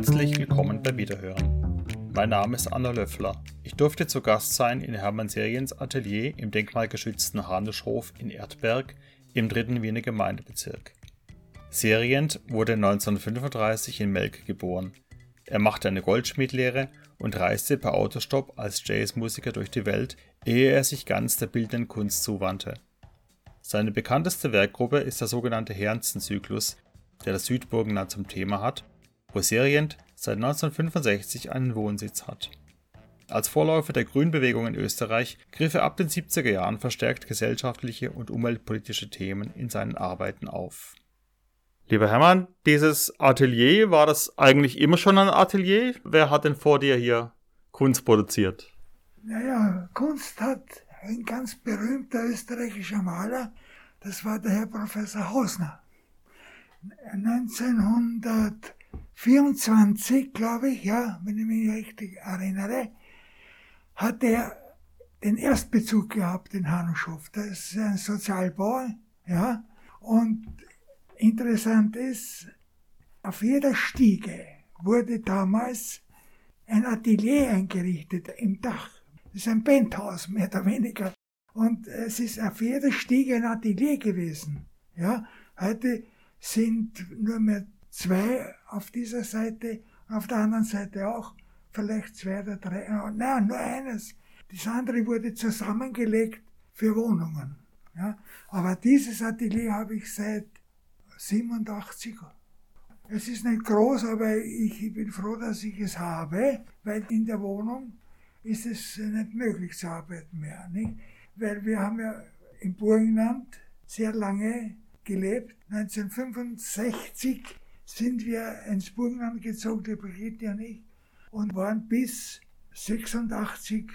Herzlich willkommen bei Wiederhören. Mein Name ist Anna Löffler. Ich durfte zu Gast sein in Hermann Seriens Atelier im denkmalgeschützten Hanuschhof in Erdberg im dritten Wiener Gemeindebezirk. Serient wurde 1935 in Melk geboren. Er machte eine Goldschmiedlehre und reiste per Autostopp als Jazzmusiker durch die Welt, ehe er sich ganz der bildenden Kunst zuwandte. Seine bekannteste Werkgruppe ist der sogenannte Herrenzen-Zyklus, der das Südburgenland zum Thema hat, wo Serient seit 1965 einen Wohnsitz hat. Als Vorläufer der Grünbewegung in Österreich griff er ab den 70er Jahren verstärkt gesellschaftliche und umweltpolitische Themen in seinen Arbeiten auf. Lieber Hermann, dieses Atelier, war das eigentlich immer schon ein Atelier? Wer hat denn vor dir hier Kunst produziert? Naja, Kunst hat ein ganz berühmter österreichischer Maler, das war der Herr Professor Hausner. 1924, glaube ich, ja, wenn ich mich richtig erinnere, hat er den Erstbezug gehabt in Hanuschow. Das ist ein Sozialbau, ja, und Interessant ist, auf jeder Stiege wurde damals ein Atelier eingerichtet im Dach. Das ist ein Penthouse, mehr oder weniger. Und es ist auf jeder Stiege ein Atelier gewesen. Ja, heute sind nur mehr zwei auf dieser Seite, auf der anderen Seite auch, vielleicht zwei oder drei, nein, nur eines. Das andere wurde zusammengelegt für Wohnungen. Ja, aber dieses Atelier habe ich seit 87er. Es ist nicht groß, aber ich bin froh, dass ich es habe, weil in der Wohnung ist es nicht möglich zu arbeiten mehr. Nicht? Weil wir haben ja im Burgenland sehr lange gelebt. 1965 sind wir ins Burgenland gezogen, die Brigitte und ich, und waren bis 86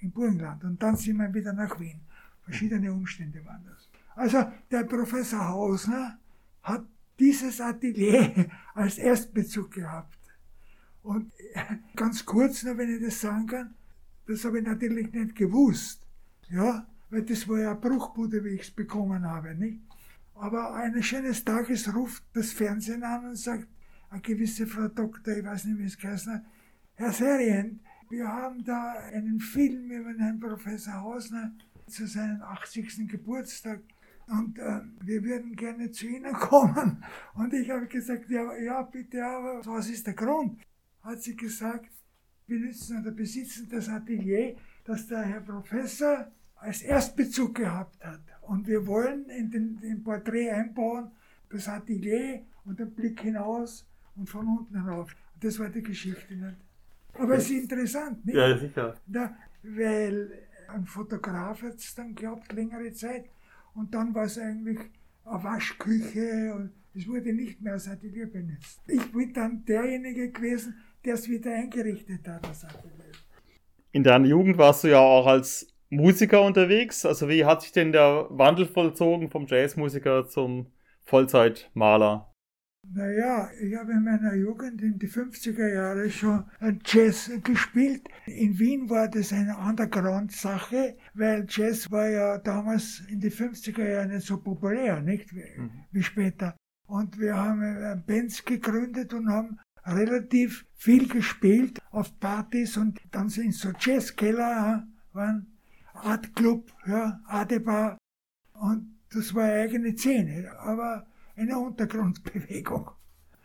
im Burgenland. Und dann sind wir wieder nach Wien. Verschiedene Umstände waren das. Also der Professor Hausner hat dieses Atelier als Erstbezug gehabt. Und ganz kurz noch, wenn ich das sagen kann, das habe ich natürlich nicht gewusst. Ja, weil das war ja eine Bruchbude, wie ich es bekommen habe, nicht? Aber eines schönen Tages ruft das Fernsehen an und sagt, eine gewisse Frau Doktor, ich weiß nicht, wie es geheißen hat, Herr Serien, wir haben da einen Film über einen Professor Hausner zu seinem 80. Geburtstag und äh, wir würden gerne zu Ihnen kommen. Und ich habe gesagt, ja, ja, bitte, aber was ist der Grund? Hat sie gesagt, wir nützen oder besitzen das Atelier, das der Herr Professor als Erstbezug gehabt hat. Und wir wollen in den, den Porträt einbauen, das Atelier und den Blick hinaus und von unten herauf. Das war die Geschichte nicht. Aber es ist interessant, nicht? Ja, sicher. Da, weil ein Fotograf hat es dann gehabt, längere Zeit, und dann war es eigentlich eine Waschküche und es wurde nicht mehr als Atelier benutzt. Ich bin dann derjenige gewesen, der es wieder eingerichtet hat, das Atelier. In deiner Jugend warst du ja auch als Musiker unterwegs. Also wie hat sich denn der Wandel vollzogen vom Jazzmusiker zum Vollzeitmaler? Naja, ich habe in meiner Jugend in die 50er Jahre schon Jazz gespielt. In Wien war das eine Underground-Sache, weil Jazz war ja damals in die 50er Jahre nicht so populär, nicht wie, mhm. später. Und wir haben äh, Bands gegründet und haben relativ viel gespielt auf Partys und dann sind so Jazzkeller, waren Art Club, ja, Adebar und das war eine eigene Szene. Aber eine Untergrundbewegung.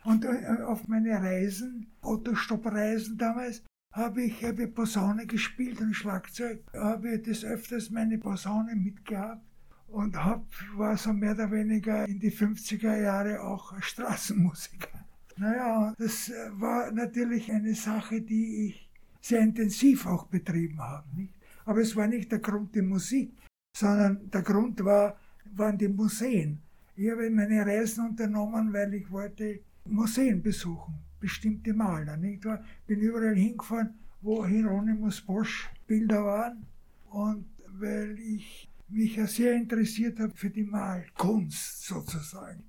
Und äh, auf meine Reisen, Autostoppreisen damals, habe ich habe Posaune gespielt und Schlagzeug, habe des Öfters meine Posaune mitgehabt und hab, war so mehr oder weniger in die 50er Jahre auch Straßenmusiker. Naja, das äh, war natürlich eine Sache, die ich sehr intensiv auch betrieben habe. Nicht? Aber es war nicht der Grund die Musik, sondern der Grund war, waren die Museen. Ich habe meine Reisen unternommen, weil ich wollte Museen besuchen, bestimmte Maler. Wahr? Bin überall hingefahren, wo Hieronymus Bosch Bilder waren und weil ich mich ja sehr interessiert habe für die Malkunst sozusagen.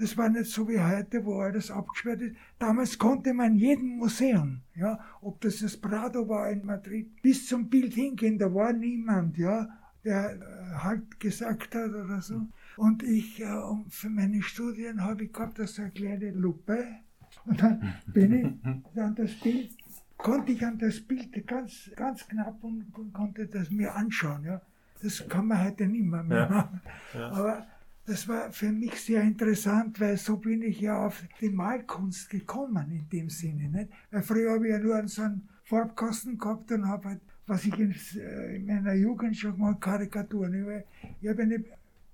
Das war nicht so wie heute, wo alles abgesperrt ist. Damals konnte man jedem Museum, ja, ob das das Prado war in Madrid, bis zum Bild hingehen, da war niemand, ja, der äh, halt gesagt hat oder so. Und ich, äh, für meine Studien habe ich gehabt, das eine kleine Lupe. Und dann bin ich an das Bild, konnte ich an das Bild ganz, ganz knapp und, und konnte das mir anschauen. Ja. Das kann man heute nicht mehr, mehr ja. machen. Ja. Aber das war für mich sehr interessant, weil so bin ich ja auf die Malkunst gekommen in dem Sinne. Nicht? Weil früher habe ich ja nur so einen Farbkasten gehabt und habe halt, was ich in, äh, in meiner Jugend schon mal Karikaturen. Ich habe eine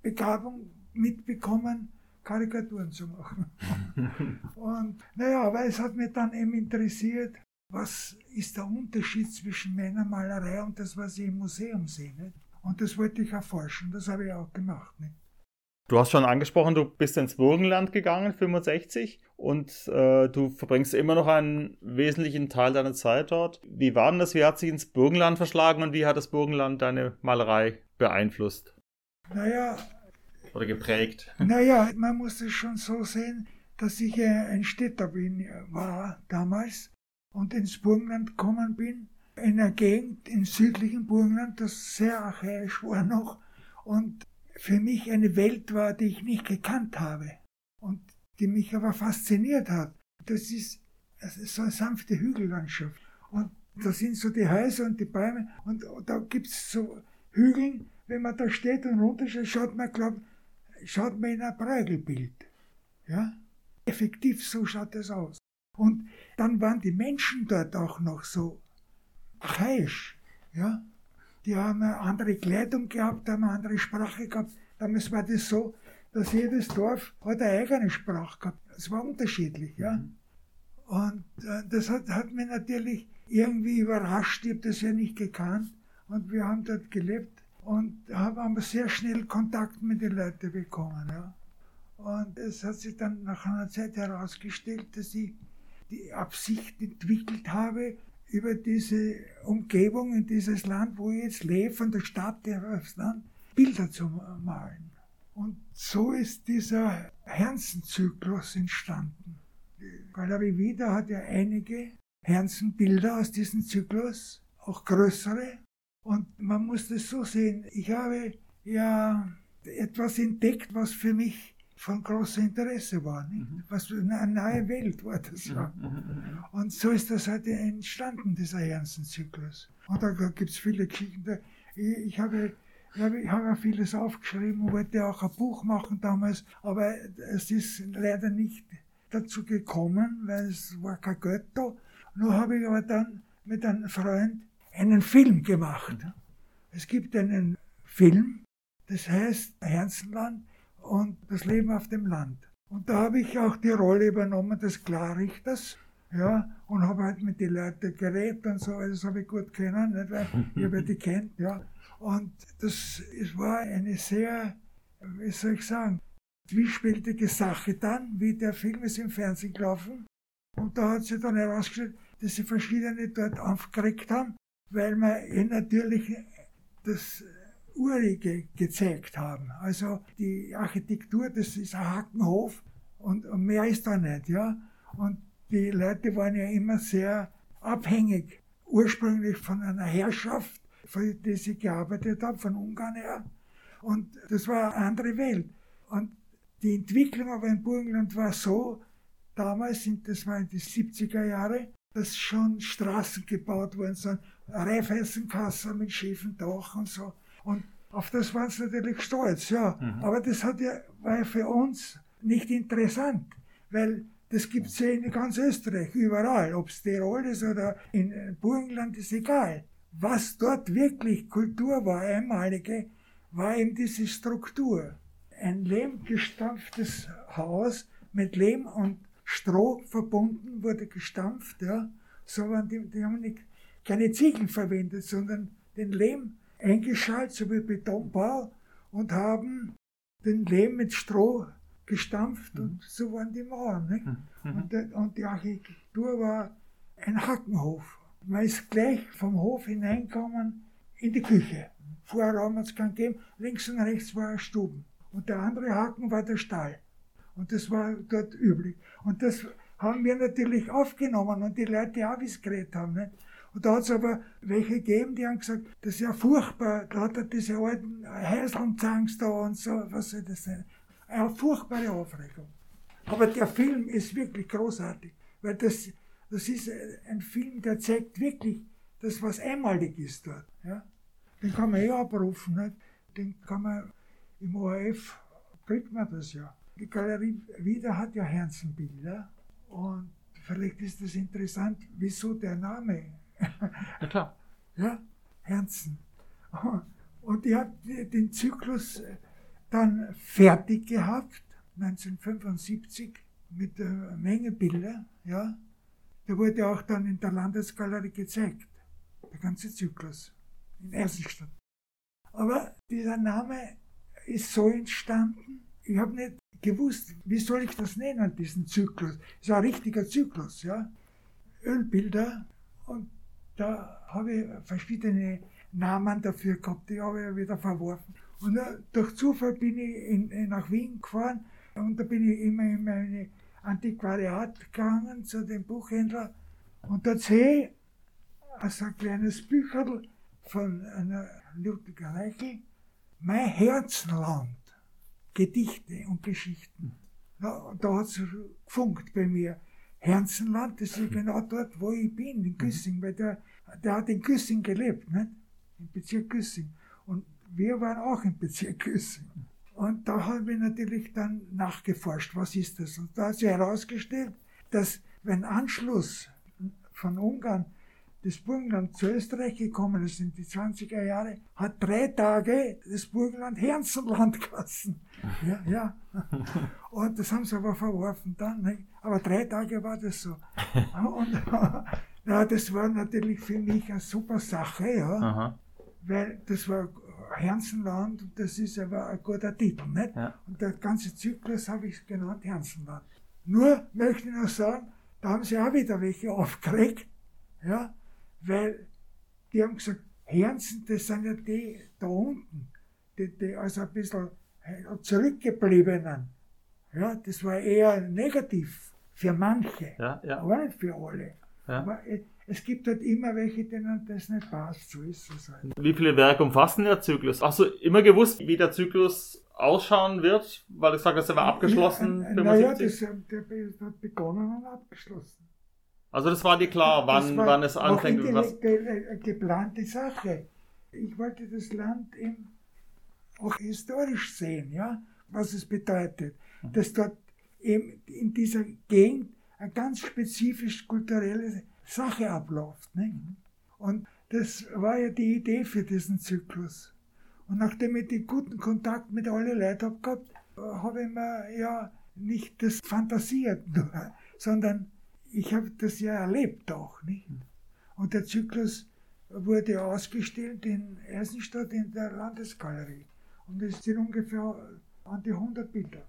Begabung mitbekommen, Karikaturen zu machen. und naja, weil es hat mich dann eben interessiert, was ist der Unterschied zwischen meiner Malerei und das, was ich im Museum sehe. Nicht? Und das wollte ich erforschen, das habe ich auch gemacht. Nicht? Du hast schon angesprochen, du bist ins Burgenland gegangen, 65, und äh, du verbringst immer noch einen wesentlichen Teil deiner Zeit dort. Wie war denn das? Wie hat sich ins Burgenland verschlagen und wie hat das Burgenland deine Malerei beeinflusst? Naja, oder geprägt? Naja, man muss es schon so sehen, dass ich ein Städter bin, war damals und ins Burgenland gekommen bin, in einer Gegend im südlichen Burgenland, das sehr archaisch war noch und für mich eine Welt war, die ich nicht gekannt habe und die mich aber fasziniert hat. Das ist, das ist so eine sanfte Hügellandschaft und da sind so die Häuser und die Bäume und da gibt es so Hügeln, wenn man da steht und runterschaut, schaut man, glaubt, schaut man in ein Prägelbild. Ja? Effektiv so schaut es aus. Und dann waren die Menschen dort auch noch so archaisch. Ja? Die haben eine andere Kleidung gehabt, haben eine andere Sprache gehabt. Damals war das so, dass jedes Dorf hat eine eigene Sprache gehabt. Es war unterschiedlich. Ja? Und äh, das hat, hat mich natürlich irgendwie überrascht. Ich habe das ja nicht gekannt. Und wir haben dort gelebt und haben aber sehr schnell Kontakt mit den Leuten bekommen. Ja. Und es hat sich dann nach einer Zeit herausgestellt, dass ich die Absicht entwickelt habe, über diese Umgebung in dieses Land, wo ich jetzt lebe, von der Stadt aufs Land, Bilder zu malen. Und so ist dieser Herzenzyklus entstanden. Galerie Wieder hat ja einige Herzenbilder aus diesem Zyklus, auch größere. Und man muss das so sehen. Ich habe ja etwas entdeckt, was für mich von großem Interesse war. Nicht? Mhm. Was eine neue Welt war das ja. Mhm, mhm, Und so ist das heute entstanden, dieser Herzenzyklus. Und da gibt es viele Geschichten. Ich habe, ich habe, ich habe vieles aufgeschrieben, wollte auch ein Buch machen damals, aber es ist leider nicht dazu gekommen, weil es war kein Geld da. Nur habe ich aber dann mit einem Freund einen Film gemacht. Es gibt einen Film, das heißt Herzenland und das Leben auf dem Land. Und da habe ich auch die Rolle übernommen des Klarrichters, ja, und habe halt mit den Leuten geredet und so, das habe ich gut kennen, nicht, weil ich habe die kennt, ja. Und das es war eine sehr, wie soll ich sagen, zwiespältige Sache dann, wie der Film ist im Fernsehen gelaufen. Und da hat sich dann herausgestellt, dass sie verschiedene dort aufgeregt haben, weil wir natürlich das Urige gezeigt haben. Also die Architektur, das ist ein Hackenhof und mehr ist da nicht, ja. Und die Leute waren ja immer sehr abhängig, ursprünglich von einer Herrschaft, für die sie gearbeitet haben, von Ungarn her. Und das war eine andere Welt. Und die Entwicklung aber in Burgenland war so, damals, das war in die 70er Jahre, dass schon Straßen gebaut worden sind, Reifeisenkasse mit schiefen Dach und so. Und auf das waren sie natürlich stolz, ja. Mhm. Aber das hat ja, war ja für uns nicht interessant, weil das gibt es ja in ganz Österreich, überall. Ob es Tirol ist oder in Burgenland, ist egal. Was dort wirklich Kultur war, einmalige, war eben diese Struktur. Ein lehmgestampftes Haus mit Lehm und Stroh verbunden, wurde gestampft, ja. So waren die, die haben nicht keine Ziegel verwendet, sondern den Lehm eingeschaltet, so wie Betonbau, und haben den Lehm mit Stroh gestampft mhm. und so waren die Mauern. Nicht? Mhm. Und, der, und, die Architektur war ein Hackenhof. Man ist gleich vom Hof hineingekommen in die Küche. Vorraum hat es keinen gegeben, links und rechts war ein Stuben. Und der andere Haken war der Stall. Und das war dort üblich. Und das haben wir natürlich aufgenommen und die Leute auch, wie es geredet haben. Nicht? Und da hat es aber welche gegeben, die haben gesagt, das ist ja furchtbar, da hat er diese alten Häuseln da und so, was soll das sein? Eine furchtbare Aufregung. Aber der Film ist wirklich großartig, weil das, das ist ein Film, der zeigt wirklich das, was einmalig ist dort. Ja? Den kann man eh abrufen, nicht? den kann man im ORF, kriegt man das ja. Die Galerie Wieder hat ja Herzenbilder und vielleicht ist das interessant, wieso der Name. Ja, klar. ja, Herzen. Und ich habe den Zyklus dann fertig gehabt, 1975, mit einer Menge Bilder. Ja. Der wurde auch dann in der Landesgalerie gezeigt, der ganze Zyklus, in Ersenstadt. Aber dieser Name ist so entstanden, ich habe nicht gewusst, wie soll ich das nennen, diesen Zyklus. Es war ein richtiger Zyklus, ja. Ölbilder und da habe ich verschiedene Namen dafür gehabt, die habe ich wieder verworfen. Und durch Zufall bin ich in, nach Wien gefahren und da bin ich immer in meine Antiquariat gegangen zu dem Buchhändler und da sehe ich also ein kleines Bücherl von einer Ludwig Reichel, Mein Herzland, Gedichte und Geschichten. Da, da hat es gefunkt bei mir. Herzenland, das ist genau dort, wo ich bin, in Güssing, weil der, der hat in Güssing gelebt, nicht? im Bezirk Güssing. Und wir waren auch im Bezirk Güssing. Und da habe ich natürlich dann nachgeforscht, was ist das? Und da hat sich herausgestellt, dass wenn Anschluss von Ungarn das Burgenland zu Österreich gekommen ist in die 20er Jahre, hat drei Tage das Burgenland Herzenland gelassen. Ja, ja. Und das haben sie aber verworfen dann. Nicht? Aber drei Tage war das so. Und ja, das war natürlich für mich eine super Sache, ja. Aha. Weil das war Herzenland und das ist aber ein guter Titel, nicht? Ja. Und der ganze Zyklus habe ich genannt Herzenland. Nur möchte ich noch sagen, da haben sie auch wieder welche aufgeregt, ja, weil die haben gesagt, Herzen, das sind ja die da unten, die, die also ein bisschen zurückgebliebenen. Ja, das war eher negativ für manche, ja, ja. aber nicht für alle. Ja. Aber es gibt halt immer welche, denen das nicht passt. So ist es halt. Wie viele Werke umfassen der Zyklus? Hast du immer gewusst, wie der Zyklus ausschauen wird? Weil du sagst, er war abgeschlossen. Ja, naja, das, der, der hat begonnen und abgeschlossen. Also das war dir klar, wann, wann es anfängt. Das was eine geplante Sache. Ich wollte das Land eben auch historisch sehen, ja, was es bedeutet. Mhm. Dass dort eben in dieser Gegend eine ganz spezifisch kulturelle Sache abläuft. Nicht? Und das war ja die Idee für diesen Zyklus. Und nachdem ich den guten Kontakt mit allen Leuten habe gehabt, habe ich mir ja nicht das fantasiert nur, sondern ich habe das ja erlebt auch. Nicht? Und der Zyklus wurde ausgestellt in Eisenstadt in der Landesgalerie. Und es sind ungefähr an die 100 Bilder.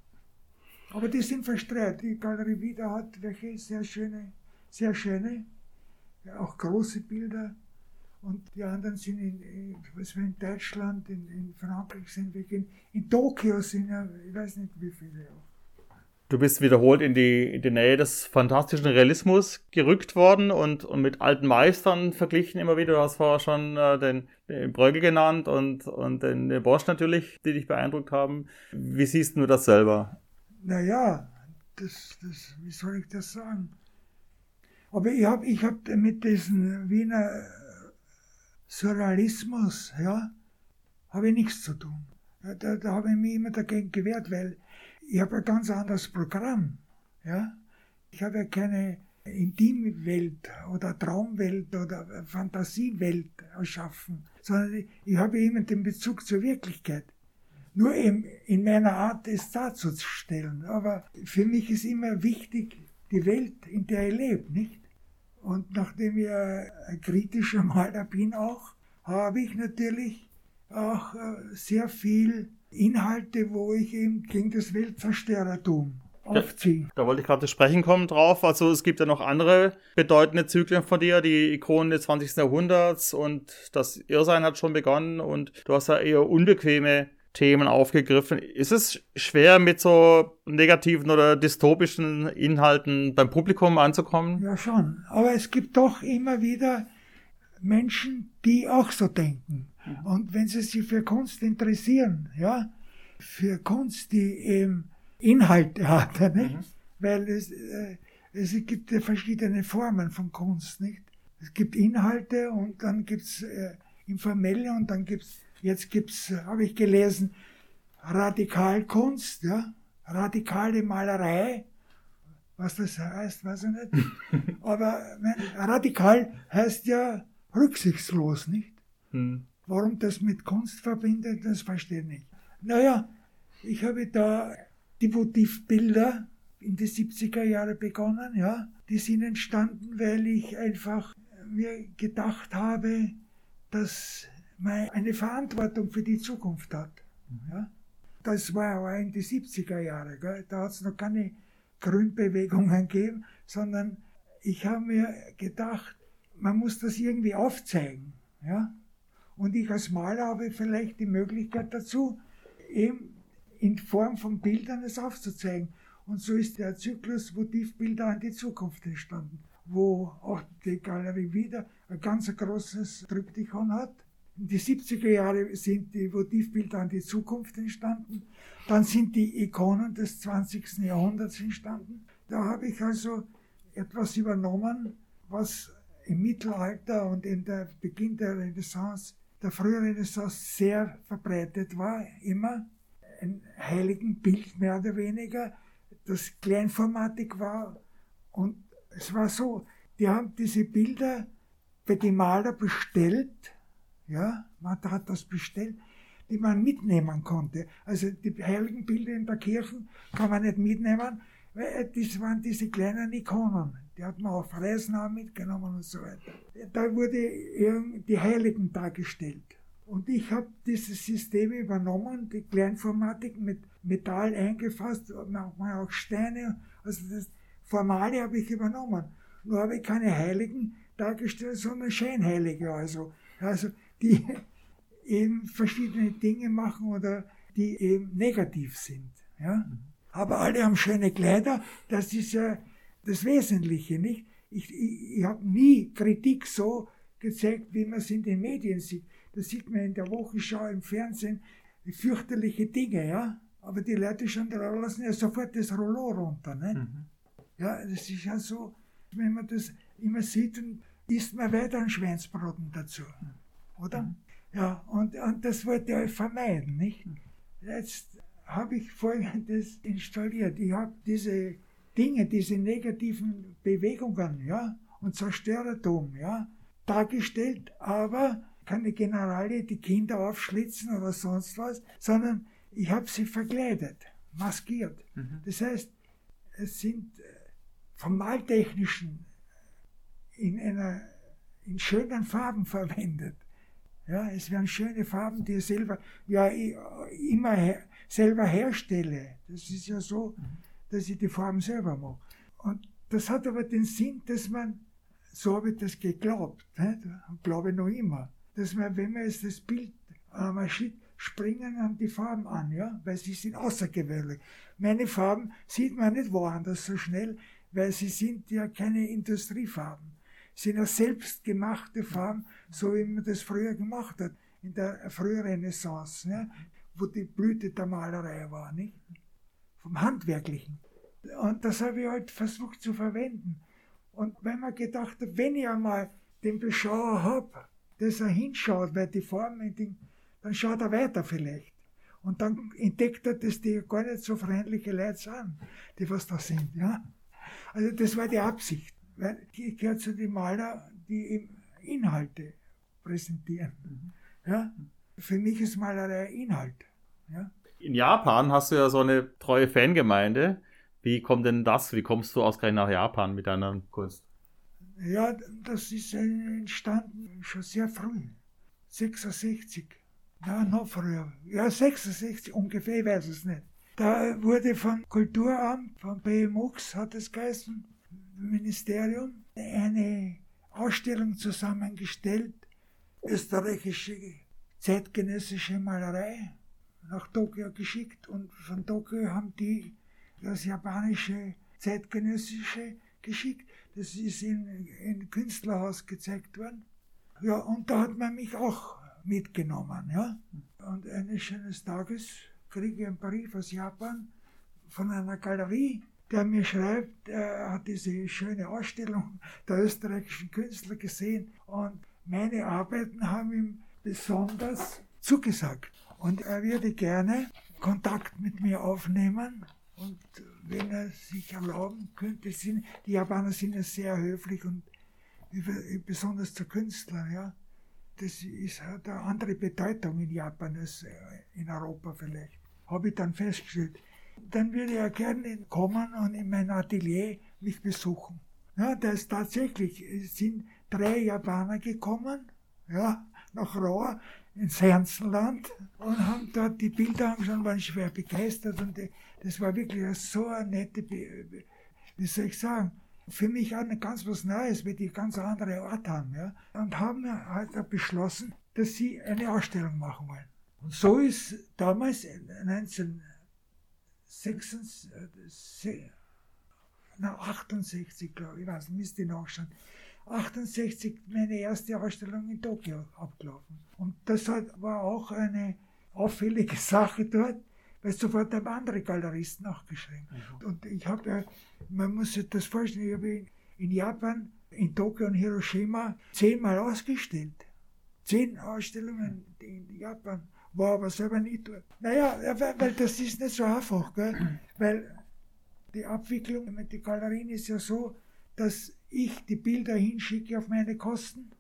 Aber die sind verstreut. Die Galerie Wieder hat welche sehr schöne, sehr schöne auch große Bilder. Und die anderen sind in, was in Deutschland, in, in Frankreich sind wir, in, in Tokio sind ja, ich weiß nicht wie viele auch. Du bist wiederholt in die, in die Nähe des fantastischen Realismus gerückt worden und, und mit alten Meistern verglichen immer wieder. Du hast vorher schon äh, den, den Brögel genannt und, und den, den Bosch natürlich, die dich beeindruckt haben. Wie siehst du das selber? Naja, das, das, wie soll ich das sagen? Aber ich habe ich hab mit diesem Wiener Surrealismus, ja, habe ich nichts zu tun. Da, da habe ich mich immer dagegen gewehrt, weil ich habe ein ganz anderes Programm. Ja? Ich habe ja keine Intimwelt oder Traumwelt oder Fantasiewelt erschaffen, sondern ich habe immer den Bezug zur Wirklichkeit. Nur in, in meiner Art, es darzustellen. Aber für mich ist immer wichtig, die Welt, in der ich lebe, nicht? Und nachdem ich ein kritischer Maler bin auch, habe ich natürlich auch äh, sehr viel Inhalte, wo ich eben gegen das Weltzerstörertum aufziehe. Da, da wollte ich gerade zu sprechen kommen drauf. Also es gibt ja noch andere bedeutende Zyklen von dir, die Ikonen des 20. Jahrhunderts und das Irrsein hat schon begonnen und du hast ja eher unbequeme Themen aufgegriffen. Ist es schwer, mit so negativen oder dystopischen Inhalten beim Publikum anzukommen? Ja, schon. Aber es gibt doch immer wieder Menschen, die auch so denken. Mhm. Und wenn sie sich für Kunst interessieren, ja, für Kunst, die eben Inhalte hat, nicht? Mhm. weil es, äh, es gibt ja verschiedene Formen von Kunst, nicht? Es gibt Inhalte und dann gibt's äh, informelle und dann gibt's jetzt gibt's, äh, habe ich gelesen, Radikalkunst, ja, radikale Malerei, was das heißt, weiß ich nicht. Aber mein, radikal heißt ja rücksichtslos, nicht? Hm. Warum das mit Kunst verbindet, das verstehe ich nicht. Naja, ich habe da die Votivbilder in die 70er Jahre begonnen, ja. Die sind entstanden, weil ich einfach mir gedacht habe, dass man eine Verantwortung für die Zukunft hat. Ja. Das war aber in die 70er Jahre, gell. da hat es noch keine Grünbewegungen gegeben, sondern ich habe mir gedacht, man muss das irgendwie aufzeigen. Ja. Und ich als Maler habe vielleicht die Möglichkeit dazu, eben in Form von Bildern es aufzuzeigen. Und so ist der Zyklus Motivbilder an die Zukunft entstanden, wo auch die Galerie wieder ein ganz großes Tryptychon hat. In die 70er Jahre sind die Motivbilder an die Zukunft entstanden. Dann sind die Ikonen des 20. Jahrhunderts entstanden. Da habe ich also etwas übernommen, was im Mittelalter und in der Beginn der Renaissance, der frühen Renaissance sehr verbreitet war, immer ein heiligen Bild mehr oder weniger, das kleinformatig war. Und es war so, die haben diese Bilder bei den Maler bestellt, ja, man hat das bestellt, die man mitnehmen konnte. Also die heiligen Bilder in der Kirche kann man nicht mitnehmen, weil das waren diese kleinen Ikonen. Die hat man auf Reisen auch mitgenommen und so weiter. Da wurde die Heiligen dargestellt. Und ich habe dieses System übernommen, die Kleinformatik mit Metall eingefasst, manchmal auch Steine. Also das Formale habe ich übernommen. Nur habe ich keine Heiligen dargestellt, sondern Scheinheilige. Also, also die eben verschiedene Dinge machen oder die eben negativ sind. Ja? Aber alle haben schöne Kleider, das ist ja das Wesentliche, nicht? Ich, ich, ich habe nie Kritik so gezeigt, wie man es in den Medien sieht. Da sieht man in der Wochenschau im Fernsehen fürchterliche Dinge, ja. Aber die Leute schon da lassen ja sofort das Rollo runter, ne? Mhm. Ja, das ist ja so, wenn man das immer sieht, dann isst man weiter ein Schweinsbraten dazu, oder? Mhm. Ja, und, und das wollte ich vermeiden, nicht? Jetzt habe ich Folgendes installiert. Ich habe diese Dinge, diese negativen Bewegungen, ja, und Zerstörertum, ja, dargestellt, aber keine Generalie die Kinder aufschlitzen oder sonst was, sondern ich habe sie verkleidet, maskiert. Mhm. Das heißt, es sind äh, vom Maltechnischen in, einer, in schönen Farben verwendet. Ja, es werden schöne Farben, die selber ja immer her, selber herstelle. Das ist ja so, mhm. dass ich die Farben selber mache. Und das hat aber den Sinn, dass man, so habe ich das geglaubt, ne? und glaube noch immer, dass man, wenn man jetzt das Bild einmal schiebt, springen an die Farben an, ja, weil sie sind außergewöhnlich. Meine Farben sieht man nicht woanders so schnell, weil sie sind ja keine Industriefarben. Sie sind ja selbstgemachte Farben, so wie man das früher gemacht hat, in der frühen Renaissance, ne, wo die Blüte der Malerei war, nicht? Vom Handwerklichen. Und das habe ich halt versucht zu verwenden. Und wenn man gedacht hat, wenn ich einmal den Beschauer habe, dass er hinschaut, weil die Formen, dann schaut er weiter vielleicht. Und dann entdeckt er, dass die gar nicht so freundliche Leute sind, die was da sind. Ja? Also das war die Absicht. Weil ich gehöre zu den Maler, die Inhalte präsentieren. Mhm. Ja? Für mich ist Malerei Inhalt. Ja? In Japan hast du ja so eine treue Fangemeinde. Wie kommt denn das? Wie kommst du ausgerechnet nach Japan mit deiner Kunst? Ja, das ist entstanden schon sehr früh. 66. Ja, noch früher. Ja, 66 ungefähr, ich weiß es nicht. Da wurde vom Kulturamt, vom BMUX hat es geheißen, Ministerium, eine Ausstellung zusammengestellt, österreichische zeitgenössische Malerei, nach Tokio geschickt und von Tokio haben die das japanische zeitgenössische geschickt. Das ist in, in Künstlerhaus gezeigt worden. Ja, und da hat man mich auch mitgenommen. Ja? Und eines schönen Tages kriege ich einen Brief aus Japan von einer Galerie, der mir schreibt, er hat diese schöne Ausstellung der österreichischen Künstler gesehen und meine Arbeiten haben ihm besonders zugesagt. Und er würde gerne Kontakt mit mir aufnehmen. Und wenn er sich erlauben könnte, sind, die Japaner sind ja sehr höflich und besonders zu Künstlern, ja. Das ist, hat eine andere Bedeutung in Japan als äh, in Europa vielleicht. Habe ich dann festgestellt. Dann würde er gerne kommen und in mein Atelier mich besuchen. Ja, da ist tatsächlich, sind drei Japaner gekommen, ja, nach Rohr ins Herzenland und haben dort die Bilder angeschaut, waren schwer begeistert und das war wirklich so eine nette, wie soll ich sagen, für mich auch ganz was Neues, weil die ganz andere Art haben. Ja? Und haben halt beschlossen, dass sie eine Ausstellung machen wollen. Und so ist damals 1968, na, 68, glaube ich, weiß nicht, müsste ich nachschauen, 68 meine erste Ausstellung in Tokio abgelaufen. Und das war auch eine auffällige Sache dort, weil sofort haben andere Galeristen nachgeschrieben. Mhm. Und ich habe, man muss sich das vorstellen, ich habe in Japan, in Tokio und Hiroshima zehnmal ausgestellt. Zehn Ausstellungen in Japan, war aber selber nicht dort. Naja, weil das ist nicht so einfach, gell? weil die Abwicklung mit den Galerien ist ja so, dass ich die Bilder hinschicke auf meine Kosten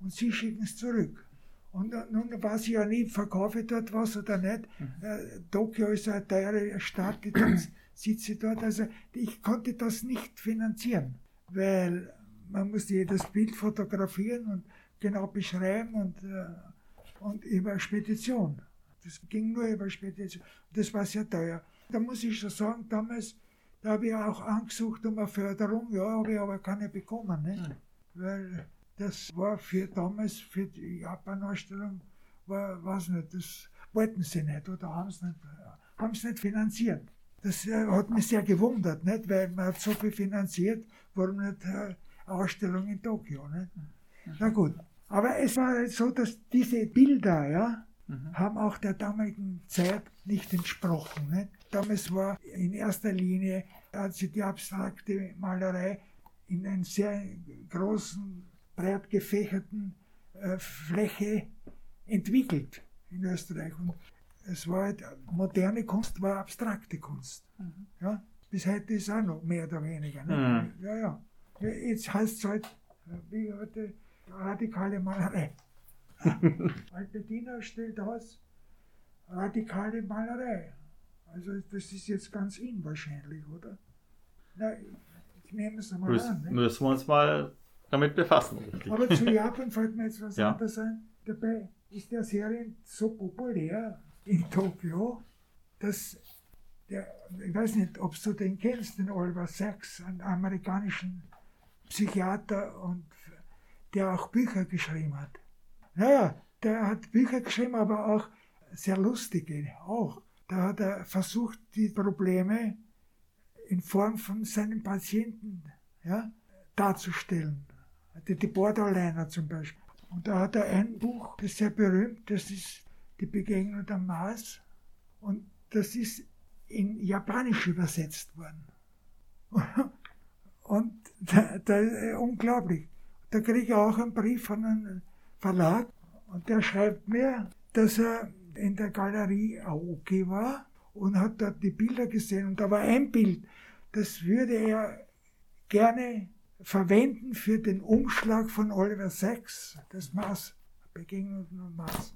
und sie schicken es zurück. Und nun weiß ich ja nie, verkaufe ich dort was oder nicht. Mhm. Äh, Tokio ist eine teure Stadt, dann sitze ich dort. Also ich konnte das nicht finanzieren, weil man musste jedes Bild fotografieren und genau beschreiben und, äh, und über Spedition. Das ging nur über Spedition. Das war sehr teuer. Da muss ich schon sagen, damals da habe ich auch angesucht um eine Förderung, ja, habe ich aber keine bekommen. Nicht? Weil das war für damals, für die Japan-Ausstellung, war, weiß nicht, das wollten sie nicht oder haben es nicht, haben nicht finanziert. Das äh, hat mich sehr gewundert, nicht? weil man hat so viel finanziert, warum nicht äh, eine Ausstellung in Tokio. Nicht? Mhm. Na gut, aber es war halt so, dass diese Bilder, ja, mhm. haben auch der damaligen Zeit nicht entsprochen. Nicht? Damals war in erster Linie hat sich die abstrakte Malerei in einer sehr großen, breit gefächerten äh, Fläche entwickelt in Österreich. Und es war halt, moderne Kunst war abstrakte Kunst. Mhm. Ja? Bis heute ist es auch noch mehr oder weniger. Ne? Mhm. Ja, ja. Jetzt heißt es halt, äh, wie heute, radikale Malerei. Alpedina stellt aus, radikale Malerei. Also das ist jetzt ganz unwahrscheinlich, oder? Na, ich nehme es einmal Müs, an. Ne? Müssen wir uns mal damit befassen. Richtig. Aber zu Japan fällt mir jetzt was ja. anderes ein. Dabei ist der Serien so populär in Tokio, dass der, ich weiß nicht, ob du den kennst, den Oliver Sacks, einen amerikanischen Psychiater und der auch Bücher geschrieben hat. Naja, der hat Bücher geschrieben, aber auch sehr lustige, auch. Da hat er versucht, die Probleme in Form von seinen Patienten ja, darzustellen. Die, Borderliner zum Beispiel. Und da hat er ein Buch, das ist sehr berühmt, das ist Die Begegnung der Mars. Und das ist in Japanisch übersetzt worden. Und da, da, unglaublich. Da kriege ich auch einen Brief von einem Verlag und der schreibt mir, dass er in der Galerie Aoki war und hat dort die Bilder gesehen und da war ein Bild, das würde er gerne verwenden für den Umschlag von Oliver Sacks, das Maß, Begegnung und Maß.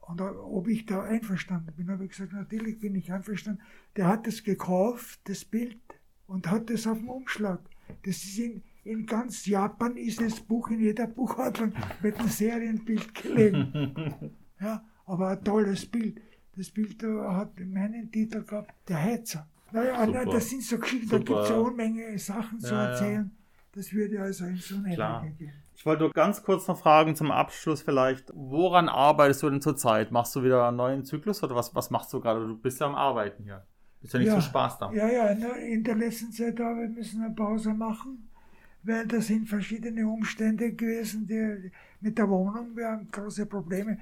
Und ob ich da einverstanden bin, habe ich gesagt, natürlich bin ich einverstanden. Der hat es gekauft, das Bild, und hat es auf dem Umschlag. Das ist in, in ganz Japan ist das Buch in jeder Buchhandlung mit einem Serienbild gelegen. Ja, aber ein tolles Bild. Das Bild hat meinen Titel gehabt, Der Heizer. Naja, Super. das sind so Geschichten, da gibt es ja Unmenge Sachen ja, zu erzählen. Ja. Das würde also in so eine Klar. gehen. Ich wollte nur ganz kurz noch fragen zum Abschluss vielleicht, woran arbeitest du denn zurzeit? Machst du wieder einen neuen Zyklus oder was, was machst du gerade? Du bist ja am Arbeiten hier. Ist ja nicht ja, so Spaß da. Ja, ja, in der letzten Zeit habe wir müssen eine Pause machen, weil da sind verschiedene Umstände gewesen, die mit der Wohnung, wir haben große Probleme.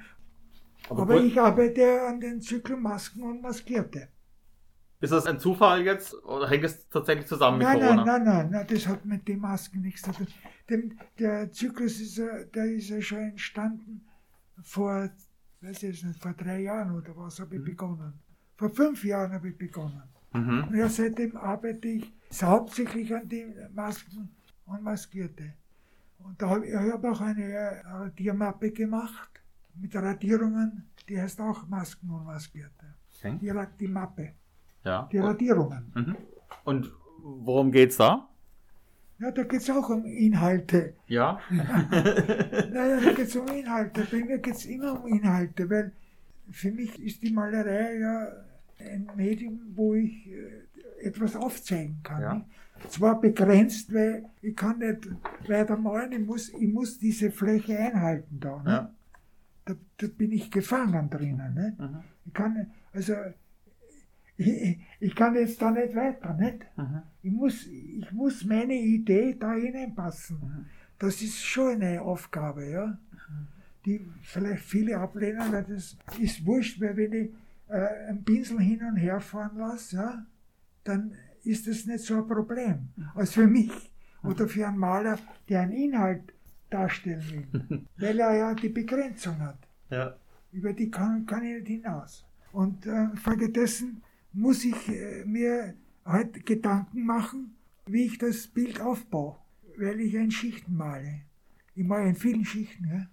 Aber, Aber ich arbeite an den Zyklenmasken und Maskierte. Ist das ein Zufall jetzt oder hängt es tatsächlich zusammen nein, mit Corona? Nein, nein, nein, nein, das hat mit den Masken nichts zu tun. Dem, der Zyklus ist ja, der ist ja schon entstanden vor, weiß ich nicht, vor drei Jahren oder was habe ich mhm. begonnen. Vor fünf Jahren habe ich begonnen. Mhm. Und ja, seitdem arbeite ich hauptsächlich an den Masken und Maskierte. Und da habe ich, ich hab auch eine Radiermappe gemacht mit Radierungen, die heißt auch Masken und Maskierte. Okay. Die, die Mappe. Ja. Die Radierungen. Mhm. Und worum geht's da? Ja, da geht es auch um Inhalte. Ja? naja, da geht es um Inhalte. Bei mir geht es immer um Inhalte, weil für mich ist die Malerei ja ein Medium, wo ich äh, etwas aufzeigen kann. Ja. Zwar begrenzt, weil ich kann nicht weiter malen, ich muss, ich muss diese Fläche einhalten da. Ne? Ja. Da, da, bin ich gefangen drinnen. Ne? Mhm. Ich kann, also ich, ich, kann jetzt da nicht weiter. Nicht? Mhm. Ich, muss, ich muss meine Idee da hineinpassen. Mhm. Das ist schon eine Aufgabe, ja. Mhm. Die vielleicht viele ablehnen, weil das ist wurscht, weil wenn ich äh, einen Pinsel hin und her fahren lasse, ja, dann ist das nicht so ein Problem als für mich oder für einen Maler, der einen Inhalt darstellen will, weil er ja die Begrenzung hat. Ja. Über die kann, kann ich nicht hinaus. Und äh, folgedessen muss ich äh, mir halt Gedanken machen, wie ich das Bild aufbaue, weil ich in Schichten male. Ich male in vielen Schichten. Ja?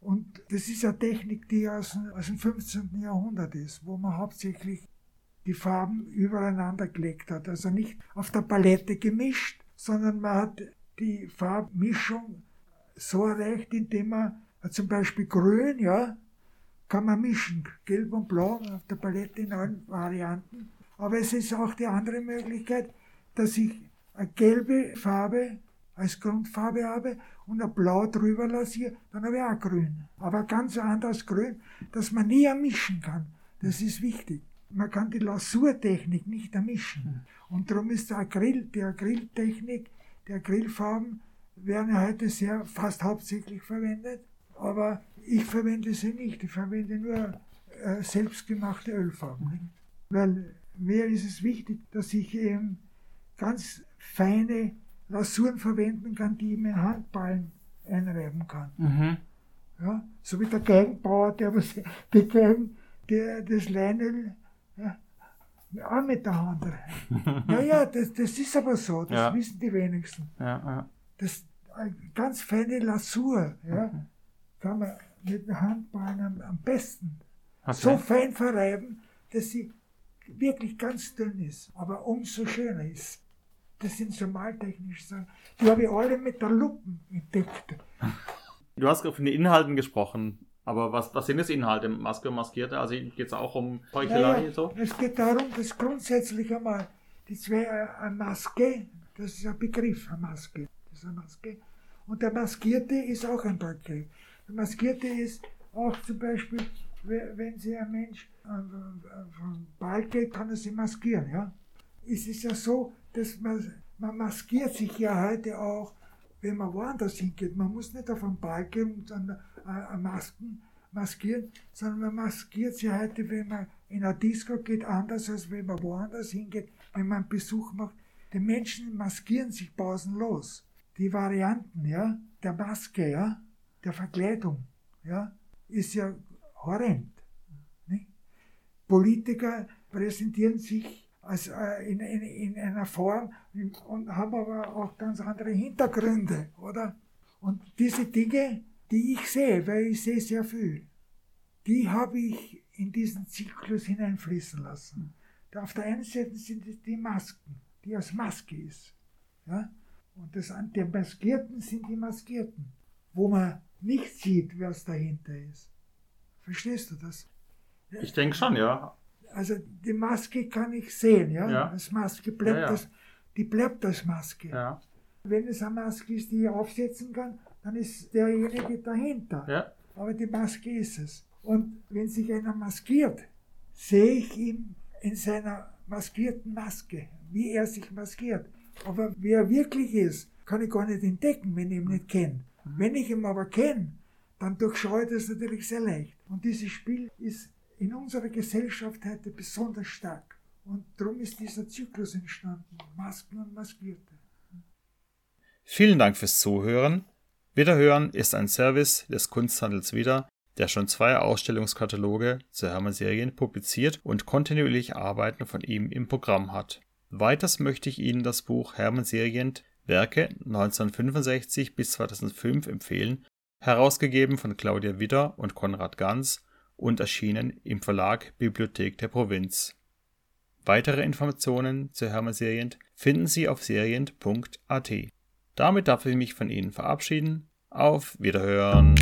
Und das ist eine Technik, die aus, aus dem 15. Jahrhundert ist, wo man hauptsächlich die Farben übereinander gelegt hat. Also nicht auf der Palette gemischt, sondern man hat die Farbmischung so erreicht, indem man zum Beispiel grün, ja, kann man mischen, gelb und blau auf der Palette in allen Varianten. Aber es ist auch die andere Möglichkeit, dass ich eine gelbe Farbe als Grundfarbe habe und ein Blau drüber lasse, dann habe ich auch grün. Aber ganz anders grün, dass man nie ermischen kann. Das ist wichtig. Man kann die Lasurtechnik nicht ermischen. Und darum ist der Acryl, die Acryltechnik, die Acrylfarben werden heute sehr, fast hauptsächlich verwendet. Aber ich verwende sie nicht, ich verwende nur äh, selbstgemachte Ölfarben. Nicht? Weil mir ist es wichtig, dass ich eben ganz feine Lasuren verwenden kann, die ich mit Handballen einreiben kann. Mhm. Ja, so wie der Geigenbauer, der was die Geigen, der das Leinöl auch mit der Hand reibt. ja, ja, das, das ist aber so, das ja. wissen die wenigsten. Ja, ja. Das ganz feine Lasur, ja, mhm. kann man mit den Handballen am, am besten okay. so fein verreiben, dass sie wirklich ganz dünn ist, aber umso schöner ist. Das sind so maltechnische Sachen. Die habe ich alle mit der Lupen entdeckt. Du hast von den Inhalten gesprochen. Aber was, was sind das Inhalte, Maske und Maskierte? Also geht es auch um Heuchelei? Naja, so? Es geht darum, dass grundsätzlich einmal die zwei, äh, eine Maske, das ist ein Begriff, eine Maske, das ist eine Maske. Und der Maskierte ist auch ein Begriff. Der Maskierte ist auch zum Beispiel, wenn sie ein Mensch vom Ball geht, kann er sich maskieren. Ja? Es ist ja so, dass man, man maskiert sich ja heute auch, wenn man woanders hingeht. Man muss nicht auf einen Ball gehen und dann äh, Masken maskieren, sondern man maskiert sich heute, wenn man in eine Disco geht, anders als wenn man woanders hingeht, wenn man Besuch macht. Die Menschen maskieren sich pausenlos. Die Varianten, ja, der Maske, ja, der Verkleidung, ja, ist ja horrend. Nicht? Politiker präsentieren sich als, äh, in, in, in einer Form und haben aber auch ganz andere Hintergründe, oder? Und diese Dinge, die ich sehe, weil ich sehe sehr viel, die habe ich in diesen Zyklus hineinfließen lassen. Auf der einen Seite sind es die Masken, die aus Maske ist. Ja? Und das, die Maskierten sind die Maskierten, wo man nicht sieht, was dahinter ist. Verstehst du das? Ich denke schon, ja. Also die Maske kann ich sehen, ja. ja. Das Maske bleibt ja, ja. Das, die bleibt als Maske. Ja. Wenn es eine Maske ist, die ich aufsetzen kann, dann ist derjenige dahinter. Ja. Aber die Maske ist es. Und wenn sich einer maskiert, sehe ich ihn in seiner maskierten Maske, wie er sich maskiert. Aber wie er wirklich ist, kann ich gar nicht entdecken, wenn ich ihn nicht kenne. Wenn ich ihn aber kenne, dann durchschaue ich das natürlich sehr leicht. Und dieses Spiel ist in unserer Gesellschaft heute besonders stark. Und darum ist dieser Zyklus entstanden, Masken und Maskierte. Vielen Dank fürs Zuhören. Wiederhören ist ein Service des Kunsthandels Wieder, der schon zwei Ausstellungskataloge zu Hermann Serien publiziert und kontinuierlich Arbeiten von ihm im Programm hat. Weiters möchte ich Ihnen das Buch Hermann Serient Werke 1965 bis 2005 empfehlen, herausgegeben von Claudia Widder und Konrad Ganz und erschienen im Verlag Bibliothek der Provinz. Weitere Informationen zu Hermann Serient finden Sie auf serient.at. Damit darf ich mich von Ihnen verabschieden. Auf Wiederhören!